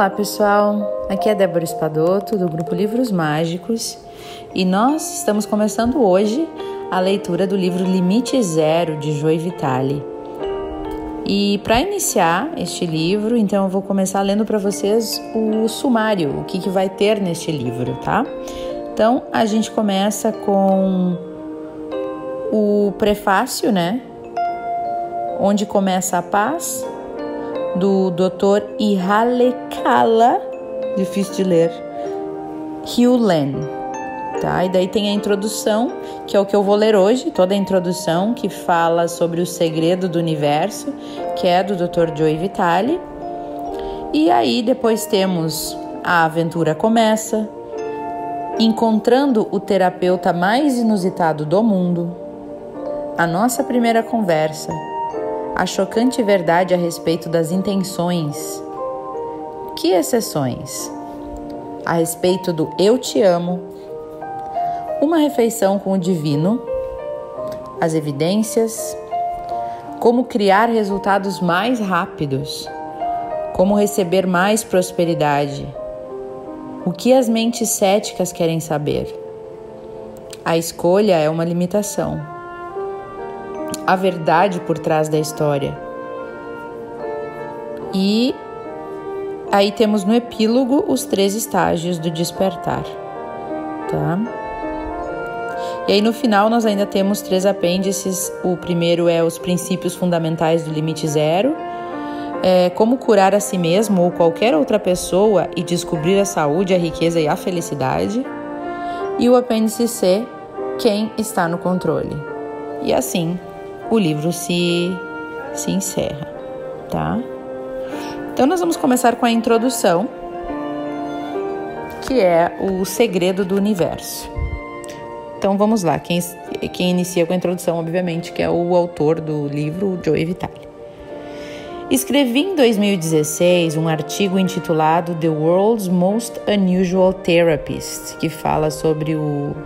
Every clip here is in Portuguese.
Olá pessoal, aqui é Débora Espadoto do grupo Livros Mágicos e nós estamos começando hoje a leitura do livro Limite Zero de Joy Vitale. E para iniciar este livro, então eu vou começar lendo para vocês o sumário, o que, que vai ter neste livro, tá? Então a gente começa com o prefácio, né? Onde começa a paz, do Dr. Ihalekala, difícil de ler, Hugh Tá? E daí tem a introdução, que é o que eu vou ler hoje, toda a introdução que fala sobre o segredo do universo, que é do Dr. Joey Vitale. E aí depois temos a aventura começa, encontrando o terapeuta mais inusitado do mundo, a nossa primeira conversa, a chocante verdade a respeito das intenções. Que exceções? A respeito do eu te amo, uma refeição com o divino, as evidências, como criar resultados mais rápidos, como receber mais prosperidade. O que as mentes céticas querem saber? A escolha é uma limitação a verdade por trás da história. E aí temos no epílogo os três estágios do despertar, tá? E aí no final nós ainda temos três apêndices. O primeiro é os princípios fundamentais do limite zero, é, como curar a si mesmo ou qualquer outra pessoa e descobrir a saúde, a riqueza e a felicidade. E o apêndice C, quem está no controle. E assim o livro se, se encerra, tá? Então, nós vamos começar com a introdução, que é o segredo do universo. Então, vamos lá. Quem, quem inicia com a introdução, obviamente, que é o autor do livro, Joey Vitale. Escrevi em 2016 um artigo intitulado The World's Most Unusual Therapist, que fala sobre o,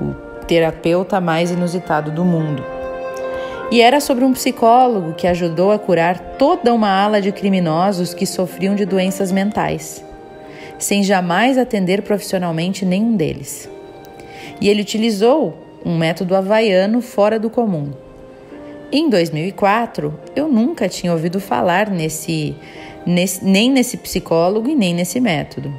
o terapeuta mais inusitado do mundo. E era sobre um psicólogo que ajudou a curar toda uma ala de criminosos que sofriam de doenças mentais, sem jamais atender profissionalmente nenhum deles. E ele utilizou um método havaiano fora do comum. Em 2004, eu nunca tinha ouvido falar nesse, nesse, nem nesse psicólogo e nem nesse método.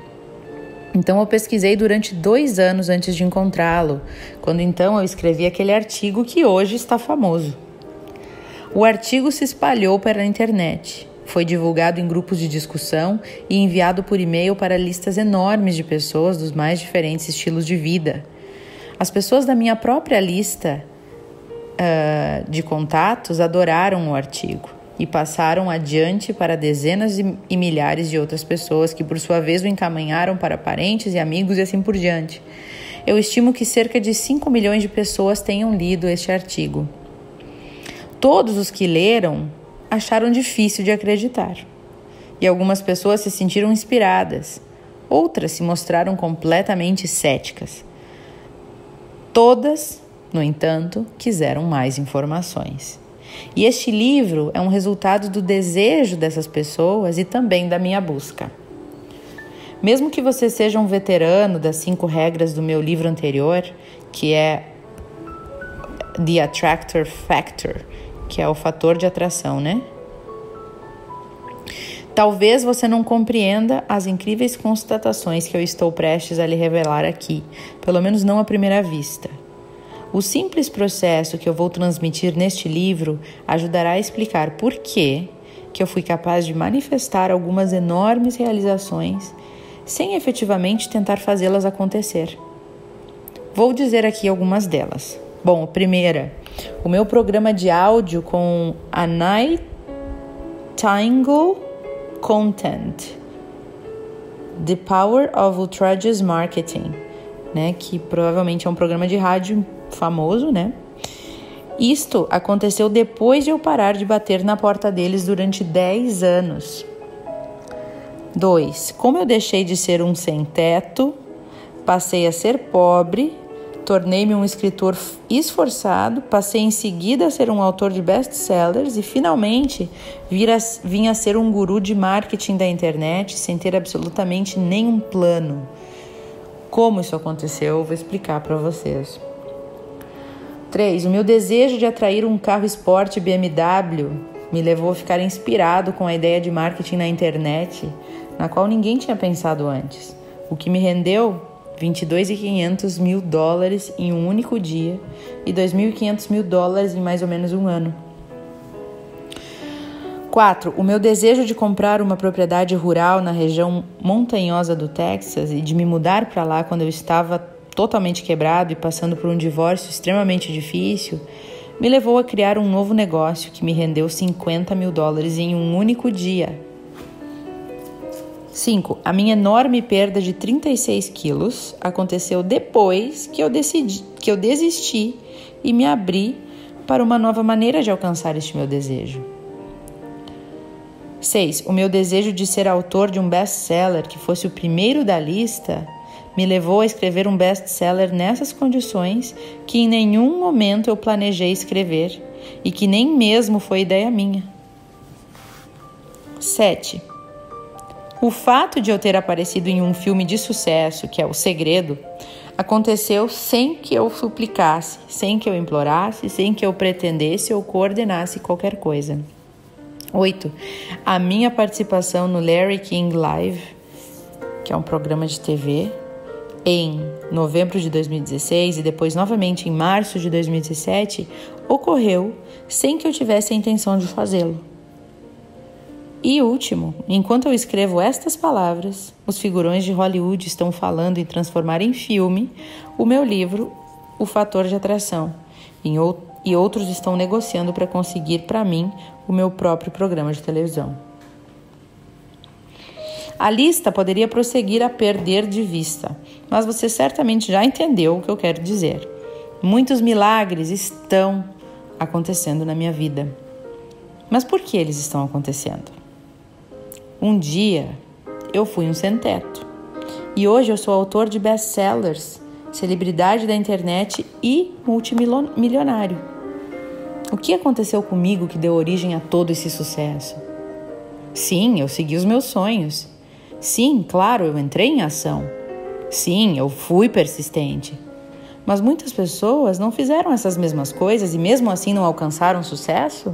Então eu pesquisei durante dois anos antes de encontrá-lo, quando então eu escrevi aquele artigo que hoje está famoso. O artigo se espalhou pela internet. Foi divulgado em grupos de discussão e enviado por e-mail para listas enormes de pessoas dos mais diferentes estilos de vida. As pessoas da minha própria lista uh, de contatos adoraram o artigo e passaram adiante para dezenas e milhares de outras pessoas que, por sua vez, o encaminharam para parentes e amigos e assim por diante. Eu estimo que cerca de 5 milhões de pessoas tenham lido este artigo. Todos os que leram acharam difícil de acreditar. E algumas pessoas se sentiram inspiradas, outras se mostraram completamente céticas. Todas, no entanto, quiseram mais informações. E este livro é um resultado do desejo dessas pessoas e também da minha busca. Mesmo que você seja um veterano das cinco regras do meu livro anterior, que é The Attractor Factor, que é o fator de atração, né? Talvez você não compreenda as incríveis constatações que eu estou prestes a lhe revelar aqui, pelo menos não à primeira vista. O simples processo que eu vou transmitir neste livro ajudará a explicar por que que eu fui capaz de manifestar algumas enormes realizações sem efetivamente tentar fazê-las acontecer. Vou dizer aqui algumas delas. Bom, primeira, o meu programa de áudio com a Nightingale Content, The Power of Ultrageous Marketing, né, que provavelmente é um programa de rádio famoso, né? Isto aconteceu depois de eu parar de bater na porta deles durante 10 anos. 2. Como eu deixei de ser um sem-teto, passei a ser pobre tornei-me um escritor esforçado, passei em seguida a ser um autor de best-sellers e finalmente vira, vim a ser um guru de marketing da internet sem ter absolutamente nenhum plano. Como isso aconteceu, eu vou explicar para vocês. 3. O meu desejo de atrair um carro esporte BMW me levou a ficar inspirado com a ideia de marketing na internet, na qual ninguém tinha pensado antes, o que me rendeu 22.500 mil dólares em um único dia e 2.500 mil dólares em mais ou menos um ano. 4. O meu desejo de comprar uma propriedade rural na região montanhosa do Texas e de me mudar para lá quando eu estava totalmente quebrado e passando por um divórcio extremamente difícil me levou a criar um novo negócio que me rendeu 50 mil dólares em um único dia 5. A minha enorme perda de 36 quilos aconteceu depois que eu, decidi, que eu desisti e me abri para uma nova maneira de alcançar este meu desejo. 6. O meu desejo de ser autor de um best-seller que fosse o primeiro da lista me levou a escrever um best-seller nessas condições que em nenhum momento eu planejei escrever e que nem mesmo foi ideia minha. 7. O fato de eu ter aparecido em um filme de sucesso, que é O Segredo, aconteceu sem que eu suplicasse, sem que eu implorasse, sem que eu pretendesse ou coordenasse qualquer coisa. 8. A minha participação no Larry King Live, que é um programa de TV, em novembro de 2016 e depois novamente em março de 2017, ocorreu sem que eu tivesse a intenção de fazê-lo. E último, enquanto eu escrevo estas palavras, os figurões de Hollywood estão falando em transformar em filme o meu livro O Fator de Atração, e outros estão negociando para conseguir para mim o meu próprio programa de televisão. A lista poderia prosseguir a perder de vista, mas você certamente já entendeu o que eu quero dizer. Muitos milagres estão acontecendo na minha vida. Mas por que eles estão acontecendo? Um dia eu fui um sem-teto e hoje eu sou autor de best-sellers, celebridade da internet e multimilionário. O que aconteceu comigo que deu origem a todo esse sucesso? Sim, eu segui os meus sonhos. Sim, claro, eu entrei em ação. Sim, eu fui persistente. Mas muitas pessoas não fizeram essas mesmas coisas e mesmo assim não alcançaram sucesso?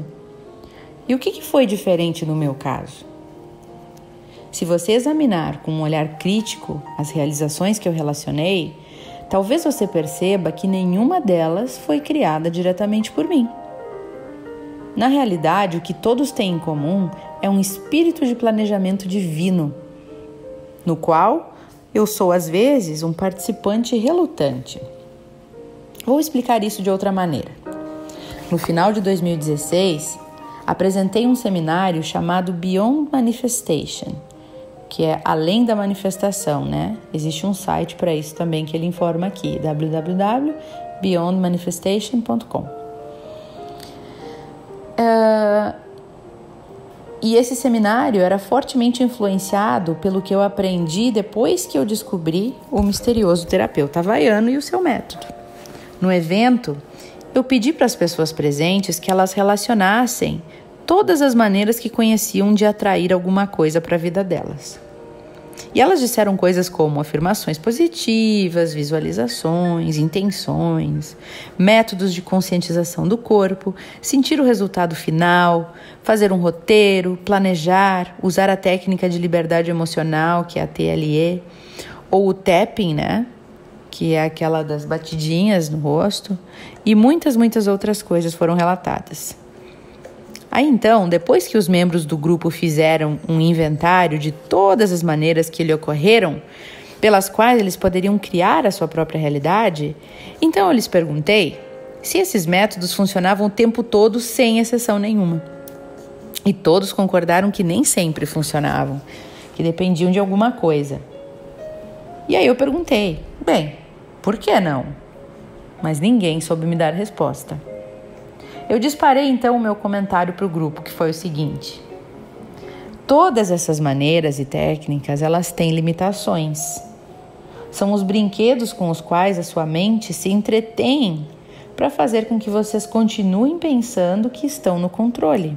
E o que foi diferente no meu caso? Se você examinar com um olhar crítico as realizações que eu relacionei, talvez você perceba que nenhuma delas foi criada diretamente por mim. Na realidade, o que todos têm em comum é um espírito de planejamento divino, no qual eu sou às vezes um participante relutante. Vou explicar isso de outra maneira. No final de 2016, apresentei um seminário chamado Beyond Manifestation que é além da manifestação, né? Existe um site para isso também que ele informa aqui, www.beyondmanifestation.com. Uh, é, e esse seminário era fortemente influenciado pelo que eu aprendi depois que eu descobri o misterioso terapeuta havaiano e o seu método. No evento, eu pedi para as pessoas presentes que elas relacionassem todas as maneiras que conheciam de atrair alguma coisa para a vida delas. E elas disseram coisas como afirmações positivas, visualizações, intenções, métodos de conscientização do corpo, sentir o resultado final, fazer um roteiro, planejar, usar a técnica de liberdade emocional, que é a TLE, ou o tapping, né? Que é aquela das batidinhas no rosto, e muitas, muitas outras coisas foram relatadas. Aí então, depois que os membros do grupo fizeram um inventário de todas as maneiras que lhe ocorreram, pelas quais eles poderiam criar a sua própria realidade, então eu lhes perguntei se esses métodos funcionavam o tempo todo sem exceção nenhuma. E todos concordaram que nem sempre funcionavam, que dependiam de alguma coisa. E aí eu perguntei: bem, por que não? Mas ninguém soube me dar resposta. Eu disparei então o meu comentário para o grupo, que foi o seguinte: Todas essas maneiras e técnicas, elas têm limitações. São os brinquedos com os quais a sua mente se entretém para fazer com que vocês continuem pensando que estão no controle.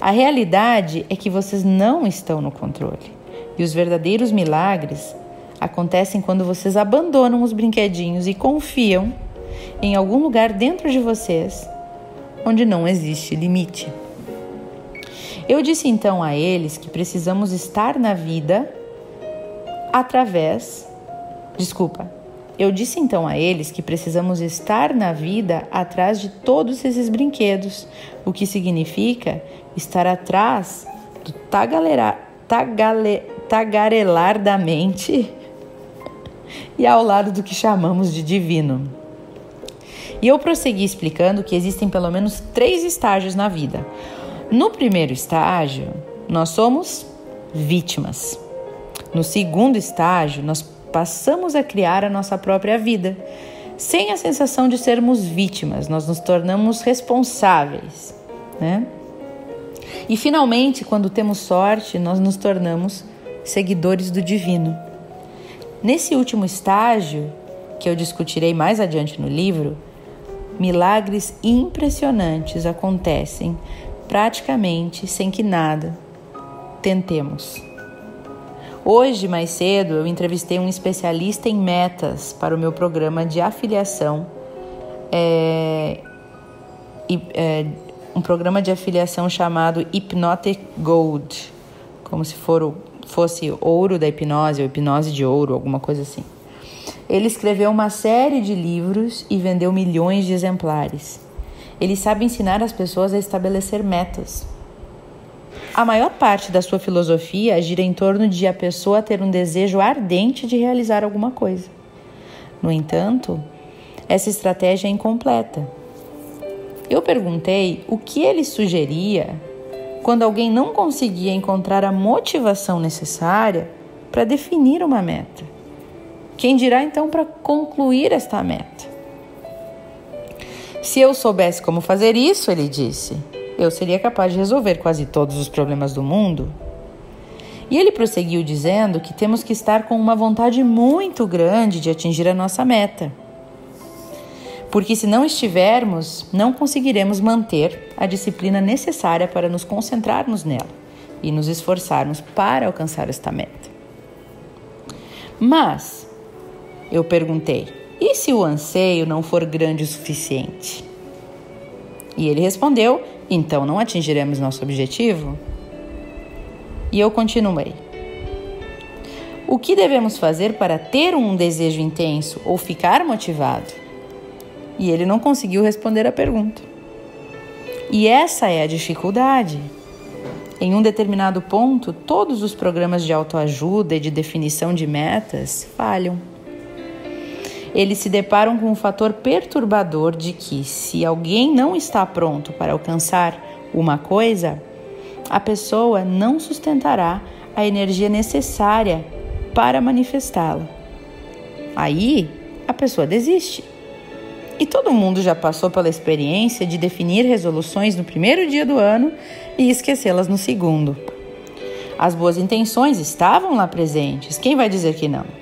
A realidade é que vocês não estão no controle. E os verdadeiros milagres acontecem quando vocês abandonam os brinquedinhos e confiam em algum lugar dentro de vocês onde não existe limite. Eu disse então a eles que precisamos estar na vida através. Desculpa. Eu disse então a eles que precisamos estar na vida atrás de todos esses brinquedos, o que significa estar atrás do tagalera, tagale, tagarelar da mente e ao lado do que chamamos de divino. E eu prossegui explicando que existem pelo menos três estágios na vida. No primeiro estágio, nós somos vítimas. No segundo estágio, nós passamos a criar a nossa própria vida. Sem a sensação de sermos vítimas, nós nos tornamos responsáveis, né? E finalmente, quando temos sorte, nós nos tornamos seguidores do divino. Nesse último estágio, que eu discutirei mais adiante no livro, milagres impressionantes acontecem praticamente sem que nada tentemos. Hoje, mais cedo, eu entrevistei um especialista em metas para o meu programa de afiliação, é, é, um programa de afiliação chamado Hypnotic Gold, como se for fosse ouro da hipnose ou hipnose de ouro, alguma coisa assim. Ele escreveu uma série de livros e vendeu milhões de exemplares. Ele sabe ensinar as pessoas a estabelecer metas. A maior parte da sua filosofia gira em torno de a pessoa ter um desejo ardente de realizar alguma coisa. No entanto, essa estratégia é incompleta. Eu perguntei o que ele sugeria quando alguém não conseguia encontrar a motivação necessária para definir uma meta. Quem dirá então para concluir esta meta? Se eu soubesse como fazer isso, ele disse, eu seria capaz de resolver quase todos os problemas do mundo. E ele prosseguiu dizendo que temos que estar com uma vontade muito grande de atingir a nossa meta porque se não estivermos, não conseguiremos manter a disciplina necessária para nos concentrarmos nela e nos esforçarmos para alcançar esta meta. Mas, eu perguntei, e se o anseio não for grande o suficiente? E ele respondeu: então não atingiremos nosso objetivo? E eu continuei. O que devemos fazer para ter um desejo intenso ou ficar motivado? E ele não conseguiu responder a pergunta. E essa é a dificuldade. Em um determinado ponto, todos os programas de autoajuda e de definição de metas falham. Eles se deparam com um fator perturbador de que, se alguém não está pronto para alcançar uma coisa, a pessoa não sustentará a energia necessária para manifestá-la. Aí, a pessoa desiste. E todo mundo já passou pela experiência de definir resoluções no primeiro dia do ano e esquecê-las no segundo. As boas intenções estavam lá presentes, quem vai dizer que não?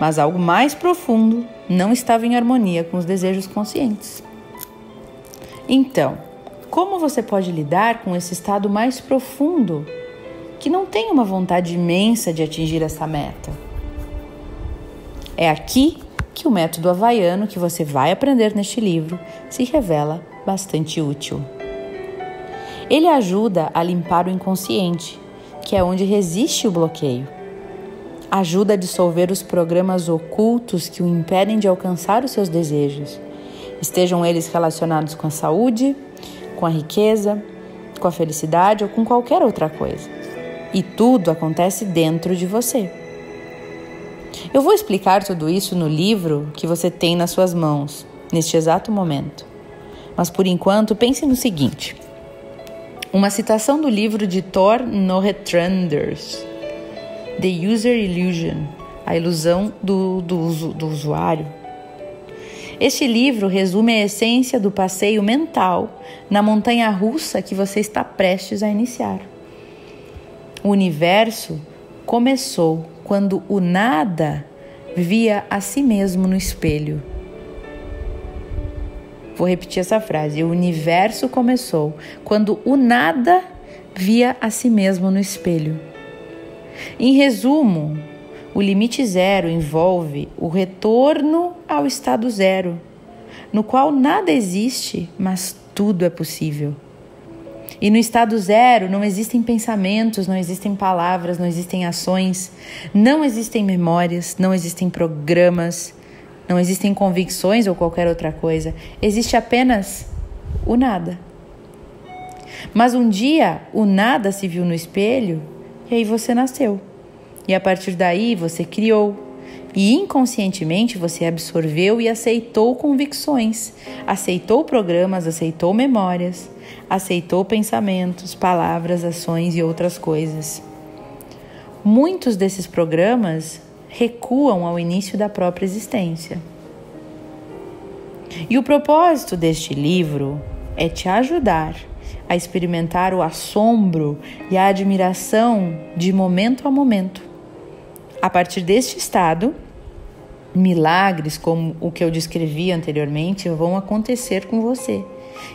Mas algo mais profundo não estava em harmonia com os desejos conscientes. Então, como você pode lidar com esse estado mais profundo que não tem uma vontade imensa de atingir essa meta? É aqui que o método havaiano que você vai aprender neste livro se revela bastante útil. Ele ajuda a limpar o inconsciente, que é onde resiste o bloqueio. Ajuda a dissolver os programas ocultos que o impedem de alcançar os seus desejos, estejam eles relacionados com a saúde, com a riqueza, com a felicidade ou com qualquer outra coisa. E tudo acontece dentro de você. Eu vou explicar tudo isso no livro que você tem nas suas mãos, neste exato momento. Mas por enquanto, pense no seguinte: uma citação do livro de Thor Norretranders, The User Illusion A Ilusão do, do, do Usuário. Este livro resume a essência do passeio mental na montanha russa que você está prestes a iniciar. O universo começou quando o nada via a si mesmo no espelho. Vou repetir essa frase. O universo começou quando o nada via a si mesmo no espelho. Em resumo, o limite zero envolve o retorno ao estado zero, no qual nada existe, mas tudo é possível. E no estado zero não existem pensamentos, não existem palavras, não existem ações, não existem memórias, não existem programas, não existem convicções ou qualquer outra coisa. Existe apenas o nada. Mas um dia o nada se viu no espelho e aí você nasceu. E a partir daí você criou. E inconscientemente você absorveu e aceitou convicções, aceitou programas, aceitou memórias, aceitou pensamentos, palavras, ações e outras coisas. Muitos desses programas recuam ao início da própria existência. E o propósito deste livro é te ajudar a experimentar o assombro e a admiração de momento a momento. A partir deste estado, milagres como o que eu descrevi anteriormente vão acontecer com você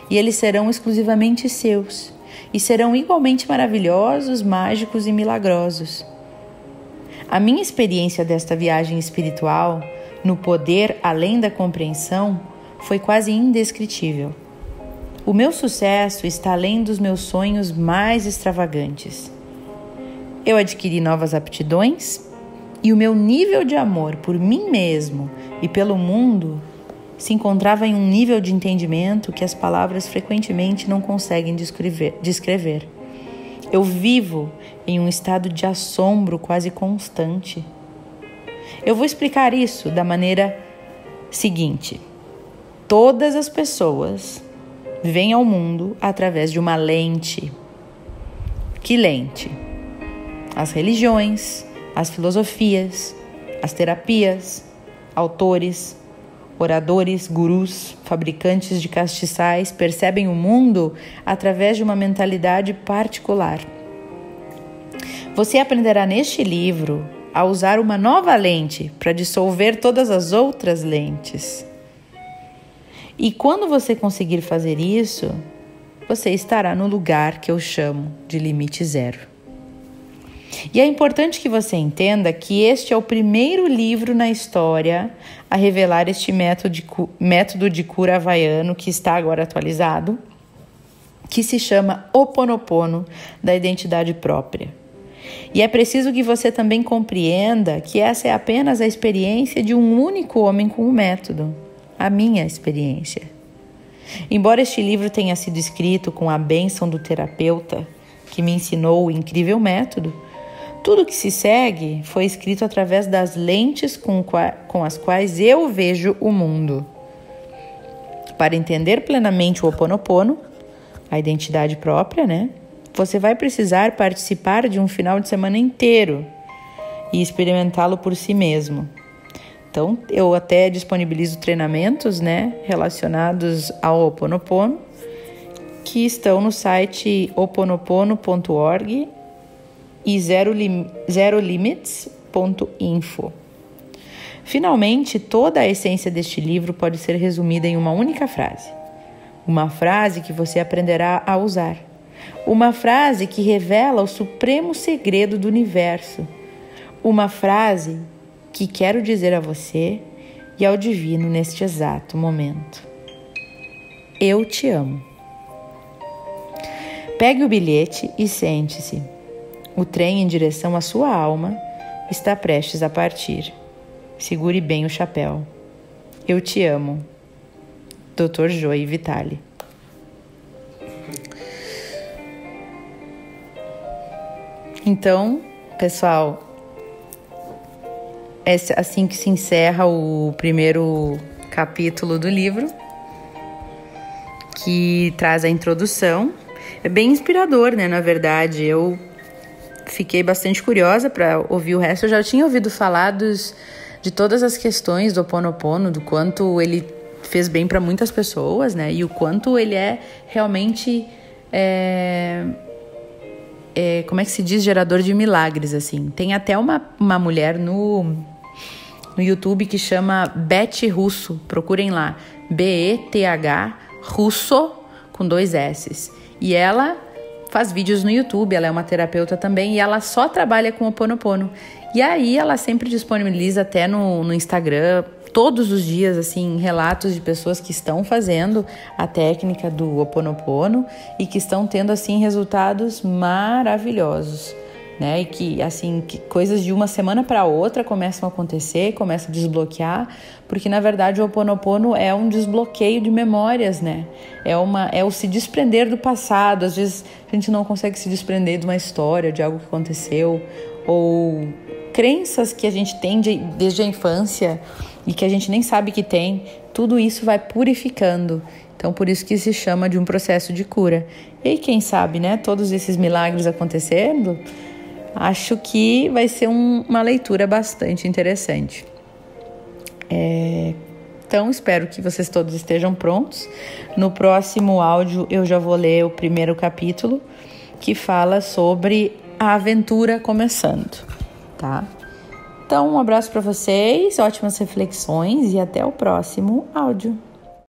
e eles serão exclusivamente seus e serão igualmente maravilhosos, mágicos e milagrosos. A minha experiência desta viagem espiritual, no poder além da compreensão, foi quase indescritível. O meu sucesso está além dos meus sonhos mais extravagantes. Eu adquiri novas aptidões e o meu nível de amor por mim mesmo e pelo mundo se encontrava em um nível de entendimento que as palavras frequentemente não conseguem descrever. Eu vivo em um estado de assombro quase constante. Eu vou explicar isso da maneira seguinte: todas as pessoas vêm ao mundo através de uma lente. Que lente? As religiões, as filosofias, as terapias, autores, Oradores, gurus, fabricantes de castiçais percebem o mundo através de uma mentalidade particular. Você aprenderá neste livro a usar uma nova lente para dissolver todas as outras lentes. E quando você conseguir fazer isso, você estará no lugar que eu chamo de limite zero. E é importante que você entenda que este é o primeiro livro na história a revelar este método de, cura havaiano que está agora atualizado, que se chama Oponopono da identidade própria. E é preciso que você também compreenda que essa é apenas a experiência de um único homem com o método, a minha experiência. Embora este livro tenha sido escrito com a bênção do terapeuta que me ensinou o incrível método, tudo que se segue foi escrito através das lentes com, com as quais eu vejo o mundo. Para entender plenamente o Ho Oponopono, a identidade própria, né? Você vai precisar participar de um final de semana inteiro e experimentá-lo por si mesmo. Então, eu até disponibilizo treinamentos, né, relacionados ao Oponopono, que estão no site oponopono.org e zerolimits.info. Finalmente, toda a essência deste livro pode ser resumida em uma única frase. Uma frase que você aprenderá a usar. Uma frase que revela o supremo segredo do universo. Uma frase que quero dizer a você e ao divino neste exato momento. Eu te amo. Pegue o bilhete e sente-se. O trem em direção à sua alma está prestes a partir. Segure bem o chapéu. Eu te amo. Dr. Joey Vitale. Então, pessoal, é assim que se encerra o primeiro capítulo do livro, que traz a introdução. É bem inspirador, né? Na verdade, eu fiquei bastante curiosa para ouvir o resto. Eu já tinha ouvido falar dos, de todas as questões do Ho Oponopono, do quanto ele fez bem para muitas pessoas, né? E o quanto ele é realmente é, é, como é que se diz, gerador de milagres, assim. Tem até uma, uma mulher no, no YouTube que chama Beth Russo, procurem lá, B-E-T-H Russo, com dois S's. E ela faz vídeos no YouTube, ela é uma terapeuta também, e ela só trabalha com o Oponopono. E aí ela sempre disponibiliza até no, no Instagram todos os dias assim relatos de pessoas que estão fazendo a técnica do Oponopono e que estão tendo assim resultados maravilhosos, né? E que assim que coisas de uma semana para outra começam a acontecer, começam a desbloquear, porque na verdade o Oponopono é um desbloqueio de memórias, né? É uma é o se desprender do passado. Às vezes a gente não consegue se desprender de uma história, de algo que aconteceu ou crenças que a gente tem de, desde a infância e que a gente nem sabe que tem, tudo isso vai purificando. Então, por isso que se chama de um processo de cura. E quem sabe, né? Todos esses milagres acontecendo, acho que vai ser um, uma leitura bastante interessante. É, então, espero que vocês todos estejam prontos. No próximo áudio, eu já vou ler o primeiro capítulo, que fala sobre a aventura começando, tá? Então, um abraço para vocês, ótimas reflexões e até o próximo áudio.